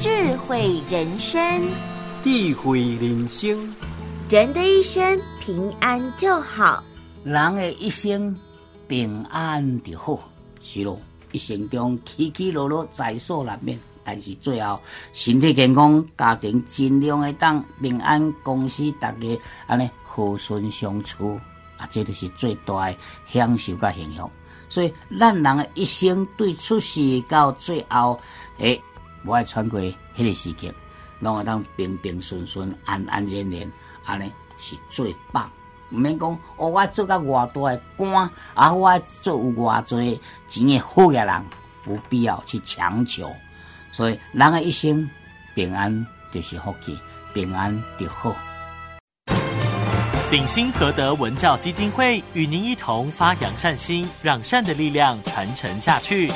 智慧人生，智慧人生，人的一生平安就好，人的一生平安就好。是咯，一生中起起落落在所难免，但是最后身体健康，家庭尽量会当平安，公司大家安尼和顺相处，啊，这就是最大的享受甲幸福。所以，咱人的一生对出世到最后，诶，无爱穿过迄个时间，拢会当平平顺顺、安安然然，安尼是最棒。毋免讲，哦，我做到偌大的官，啊，我做有偌侪钱的好嘅人，不必要去强求。所以，人的一生平安就是福气，平安就好。鼎新和德文教基金会与您一同发扬善心，让善的力量传承下去。